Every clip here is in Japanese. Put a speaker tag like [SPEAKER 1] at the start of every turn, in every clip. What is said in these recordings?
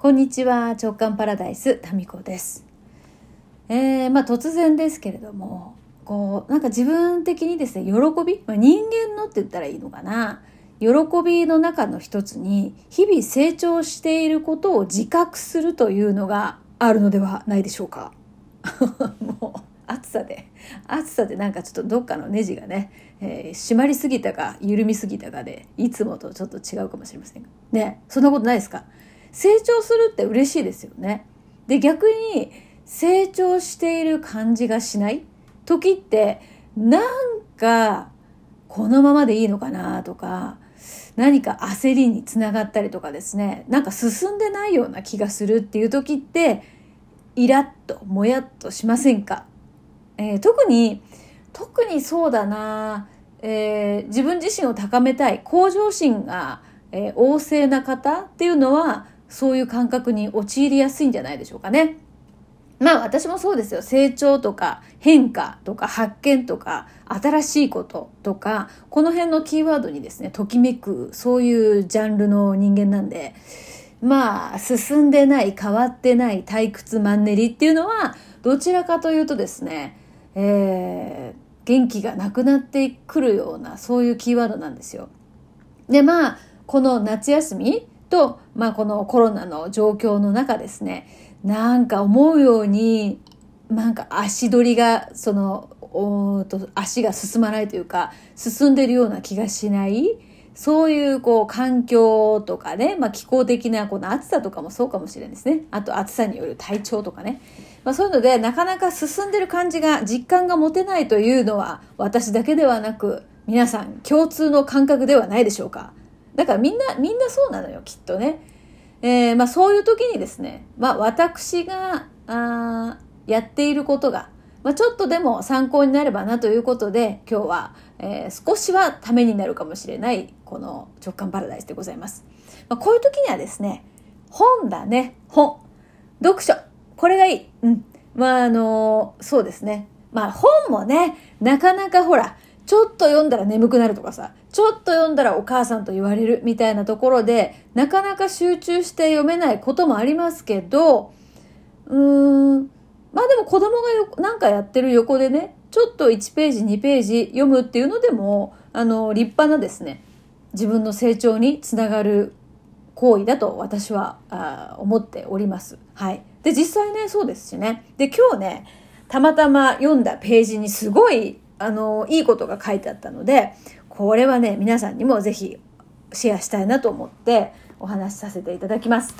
[SPEAKER 1] こんにちは直感パラダイスタミコです。えー、まあ突然ですけれどもこうなんか自分的にですね喜び、まあ、人間のって言ったらいいのかな？喜びの中の一つに日々成長していることを自覚するというのがあるのではないでしょうか？もう暑さで暑さでなんかちょっとどっかのネジがね、えー、締まりすぎたか緩みすぎたかでいつもとちょっと違うかもしれませんが。ねそんなことないですか？成長するって嬉しいですよね。で、逆に成長している感じがしない時って、なんかこのままでいいのかなとか、何か焦りにつながったりとかですね、なんか進んでないような気がするっていう時って、イラッと、もやっとしませんか、えー、特に、特にそうだな、えー、自分自身を高めたい、向上心が、えー、旺盛な方っていうのは、そういう感覚に陥りやすいんじゃないでしょうかね。まあ私もそうですよ。成長とか変化とか発見とか新しいこととか、この辺のキーワードにですね、ときめく、そういうジャンルの人間なんで、まあ進んでない、変わってない退屈マンネリっていうのは、どちらかというとですね、えー、元気がなくなってくるような、そういうキーワードなんですよ。で、まあ、この夏休み、と、まあ、このコロナの状況の中ですね、なんか思うように、なんか足取りが、その、おと足が進まないというか、進んでるような気がしない。そういうこう環境とかね、まあ気候的なこの暑さとかもそうかもしれないですね。あと暑さによる体調とかね。まあそういうのでなかなか進んでる感じが実感が持てないというのは私だけではなく皆さん共通の感覚ではないでしょうか。だからみんな、みんなそうなのよ、きっとね。えー、まあそういう時にですね、まあ私が、あやっていることが、まあちょっとでも参考になればなということで、今日は、えー、少しはためになるかもしれない、この直感パラダイスでございます。まあこういう時にはですね、本だね、本。読書。これがいい。うん。まああのー、そうですね。まあ本もね、なかなかほら、ちょっと読んだら眠くなるとかさ、ちょっと読んだらお母さんと言われるみたいなところで、なかなか集中して読めないこともありますけど、うーん、まあでも子供がよなんかやってる横でね、ちょっと1ページ2ページ読むっていうのでも、あの、立派なですね、自分の成長につながる行為だと私はあ思っております。はい。で、実際ね、そうですしね。で、今日ね、たまたま読んだページにすごいあの、いいことが書いてあったので、これはね、皆さんにもぜひシェアしたいなと思ってお話しさせていただきます。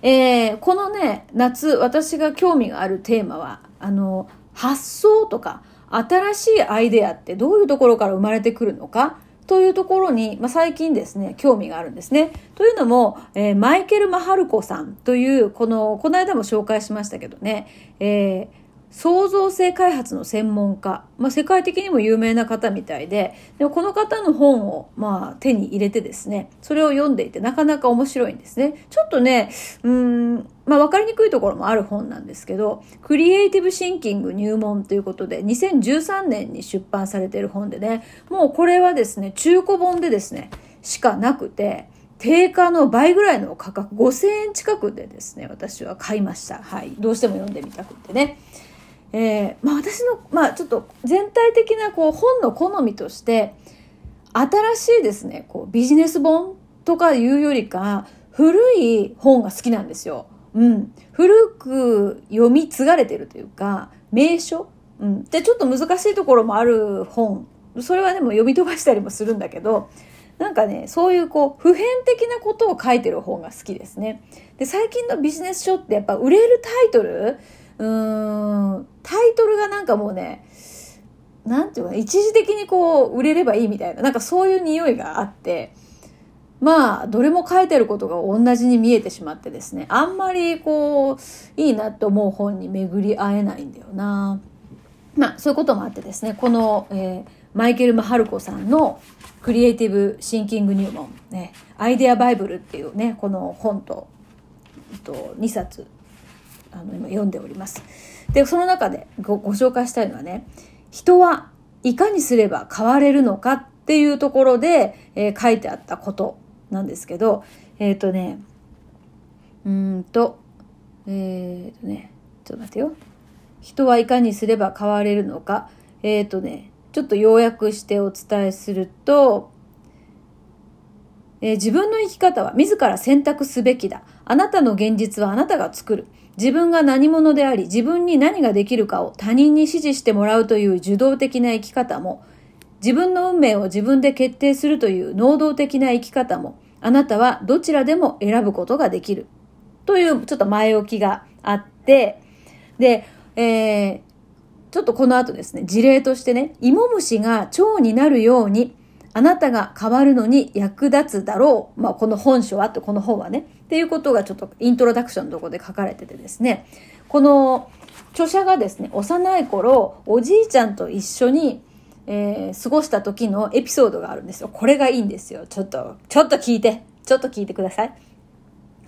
[SPEAKER 1] えー、このね、夏、私が興味があるテーマは、あの、発想とか、新しいアイデアってどういうところから生まれてくるのかというところに、まあ、最近ですね、興味があるんですね。というのも、えー、マイケル・マハルコさんという、この、この間も紹介しましたけどね、えー創造性開発の専門家、まあ、世界的にも有名な方みたいで、でもこの方の本を、まあ、手に入れてですね、それを読んでいてなかなか面白いんですね。ちょっとね、うん、まあ、わかりにくいところもある本なんですけど、クリエイティブシンキング入門ということで、2013年に出版されている本でね、もうこれはですね、中古本でですね、しかなくて、定価の倍ぐらいの価格、5000円近くでですね、私は買いました。はい。どうしても読んでみたくってね。えー、まあ私の、まあちょっと全体的なこう本の好みとして、新しいですね、こうビジネス本とかいうよりか、古い本が好きなんですよ。うん。古く読み継がれてるというか、名所？うん。で、ちょっと難しいところもある本。それはでも読み飛ばしたりもするんだけど、なんかね、そういうこう、普遍的なことを書いてる本が好きですね。で、最近のビジネス書ってやっぱ売れるタイトルうーん、タイトルがなんかもうね、なんていうか、一時的にこう、売れればいいみたいな、なんかそういう匂いがあって、まあ、どれも書いてることが同じに見えてしまってですね、あんまりこう、いいなと思う本に巡り合えないんだよな。まあ、そういうこともあってですね、この、えー、マイケル・マハルコさんのクリエイティブ・シンキング入門、ね、アイデア・バイブルっていうね、この本と、えっと2冊あの今読んでおります。で、その中でごご紹介したいのはね、人はいかにすれば変われるのかっていうところで、えー、書いてあったことなんですけど、えっ、ー、とね、うんとえっ、ー、とねちょっと待ってよ人はいかにすれば変われるのかえっ、とねちょっと要約してお伝えすると、えー、自分の生き方は自ら選択すべきだ。あなたの現実はあなたが作る。自分が何者であり、自分に何ができるかを他人に指示してもらうという受動的な生き方も、自分の運命を自分で決定するという能動的な生き方も、あなたはどちらでも選ぶことができる。というちょっと前置きがあって、で、えー、ちょっとこの後ですね、事例としてね、芋虫が蝶になるように、あなたが変わるのに役立つだろう。まあ、この本書はって、この本はね。っていうことがちょっとイントロダクションのところで書かれててですね、この著者がですね、幼い頃、おじいちゃんと一緒にえー、過ごした時のエピソードがあるんですよ。これがいいんですよ。ちょっと、ちょっと聞いて。ちょっと聞いてください。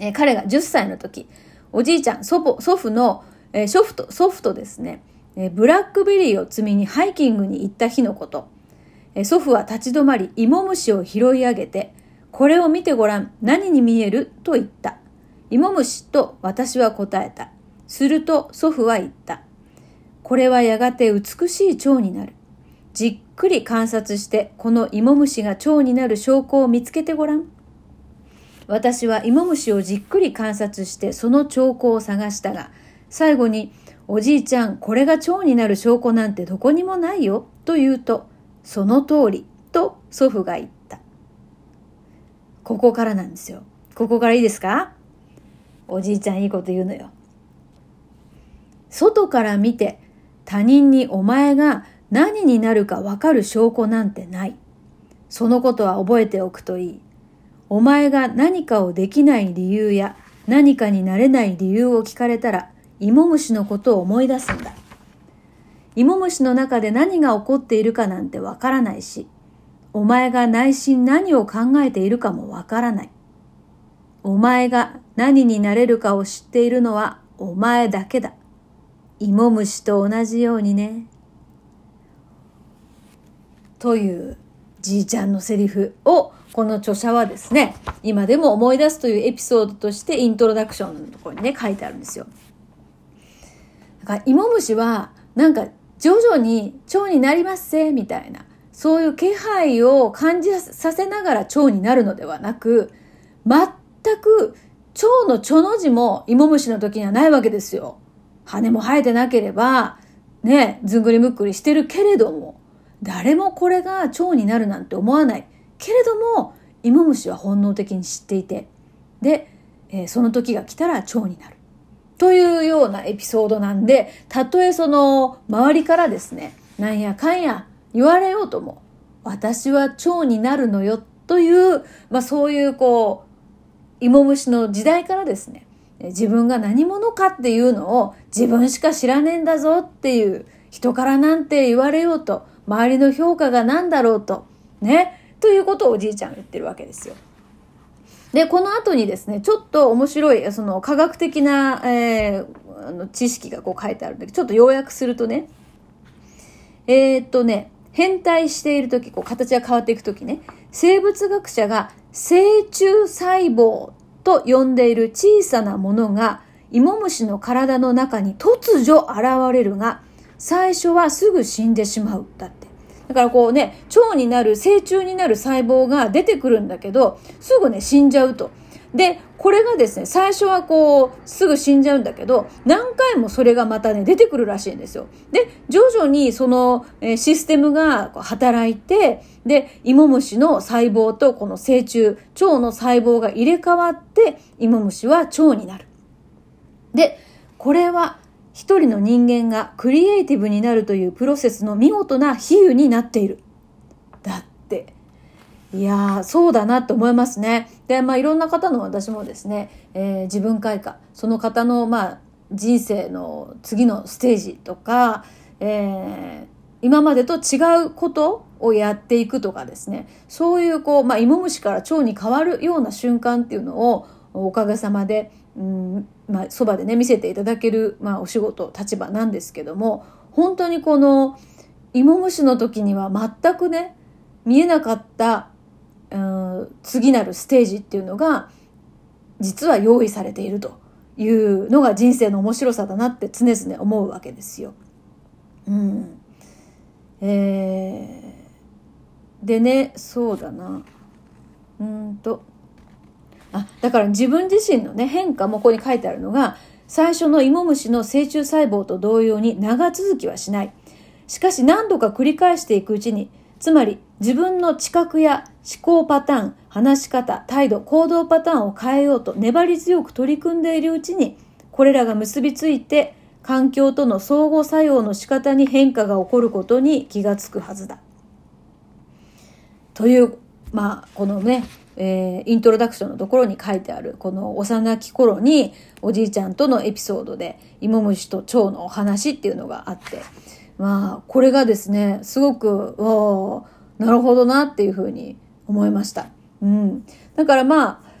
[SPEAKER 1] えー、彼が10歳の時、おじいちゃん、祖母、祖父の、えー、祖父と、祖父とですね、えー、ブラックベリーを積みにハイキングに行った日のこと。祖父は立ち止まり、芋虫を拾い上げて、これを見てごらん、何に見える？と言った。芋虫と私は答えた。すると祖父は言った。これはやがて美しい蝶になる。じっくり観察してこの芋虫が蝶になる証拠を見つけてごらん。私は芋虫をじっくり観察してその兆候を探したが、最後に、おじいちゃん、これが蝶になる証拠なんてどこにもないよ、と言うと、その通り、と祖父が言った。ここからなんですよ。ここからいいですか？おじいちゃんいいこと言うのよ。外から見て他人にお前が何になるかわかる証拠なんてない。そのことは覚えておくといい。お前が何かをできない理由や何かになれない理由を聞かれたら、芋虫のことを思い出すんだ。芋虫の中で何が起こっているかなんてわからないし、お前が内心何を考えているかもわからない。お前が何になれるかを知っているのはお前だけだ。芋虫と同じようにね。というじいちゃんのセリフをこの著者はですね、今でも思い出すというエピソードとしてイントロダクションのところにね、書いてあるんですよ。だから、芋虫は、なんか、徐々に蝶になりますせ、みたいな、そういう気配を感じさせながら蝶になるのではなく、全く蝶の蝶の字も芋虫の時にはないわけですよ。羽も生えてなければ、ね、ずんぐりむっくりしてるけれども、誰もこれが蝶になるなんて思わない。けれども、芋虫は本能的に知っていて、で、えー、その時が来たら蝶になる。というようなエピソードなんで、たとえその周りからですね、なんやかんや言われようとも、私は蝶になるのよという、まあそういうこう、芋虫の時代からですね、自分が何者かっていうのを自分しか知らねえんだぞっていう人からなんて言われようと周りの評価が何だろうと、ね、ということをおじいちゃん言ってるわけですよ。で、この後にですね、ちょっと面白い、その科学的な、えー、あの知識がこう書いてあるんだけど、ちょっと要約するとね、えー、っとね、変態している時、こう形が変わっていく時ね、生物学者が成虫細胞と呼んでいる小さなものが芋虫の体の中に突如現れるが、最初はすぐ死んでしまう。だって。だからこうね、腸になる、成虫になる細胞が出てくるんだけど、すぐね、死んじゃうと。で、これがですね、最初はこう、すぐ死んじゃうんだけど、何回もそれがまたね、出てくるらしいんですよ。で、徐々にその、えシステムが働いて、で、芋虫の細胞とこの成虫、腸の細胞が入れ替わって、芋虫は腸になる。で、これは一人の人間がクリエイティブになるというプロセスの見事な比喩になっている。だって。いやー、そうだなと思いますね。で、まあいろんな方の私もですね、えー、自分開花、その方のまあ人生の次のステージとか、えー、今までと違うことをやっていくとかですね、そういうこう、まあ芋虫から蝶に変わるような瞬間っていうのをおかげさまで、うんまあ、そばでね見せていただける、まあ、お仕事立場なんですけども本当にこの芋虫の時には全くね見えなかった、うん、次なるステージっていうのが実は用意されているというのが人生の面白さだなって常々思うわけですよ。うん。えー、でね、そうだな。うんと。あ、だから自分自身のね、変化もここに書いてあるのが、最初の芋虫の成虫細胞と同様に長続きはしない。しかし何度か繰り返していくうちに、つまり自分の知覚や思考パターン、話し方、態度、行動パターンを変えようと粘り強く取り組んでいるうちに、これらが結びついて環境との相互作用の仕方に変化が起こることに気がつくはずだ。という、まあ、このね、えー、イントロダクションのところに書いてある、この幼き頃におじいちゃんとのエピソードで、芋虫と蝶のお話っていうのがあって、まあ、これがですね、すごく、なるほどなっていうふうに思いました。うん。だからまあ、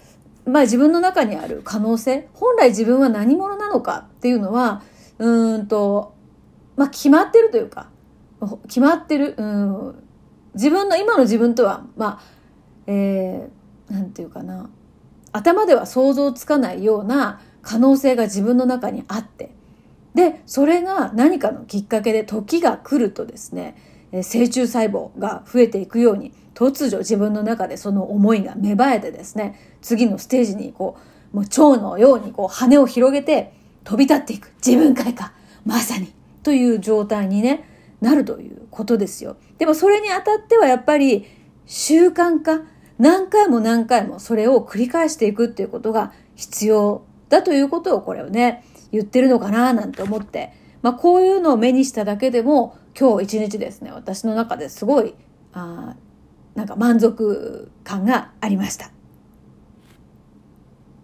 [SPEAKER 1] まあ自分の中にある可能性、本来自分は何者なのかっていうのは、うんと、まあ決まってるというか、決まってる、うん、自分の今の自分とは、まあ、えー、なんていうかな、頭では想像つかないような可能性が自分の中にあって、で、それが何かのきっかけで時が来るとですね、成虫細胞が増えていくように、突如自分の中でその思いが芽生えてですね、次のステージにこう、もう蝶のようにこう羽を広げて飛び立っていく。自分開花。まさに。という状態にね、なるということですよ。でもそれにあたってはやっぱり習慣化。何回も何回もそれを繰り返していくっていうことが必要だということをこれをね、言ってるのかななんて思って、まあこういうのを目にしただけでも今日一日ですね、私の中ですごい、あなんか満足感がありました。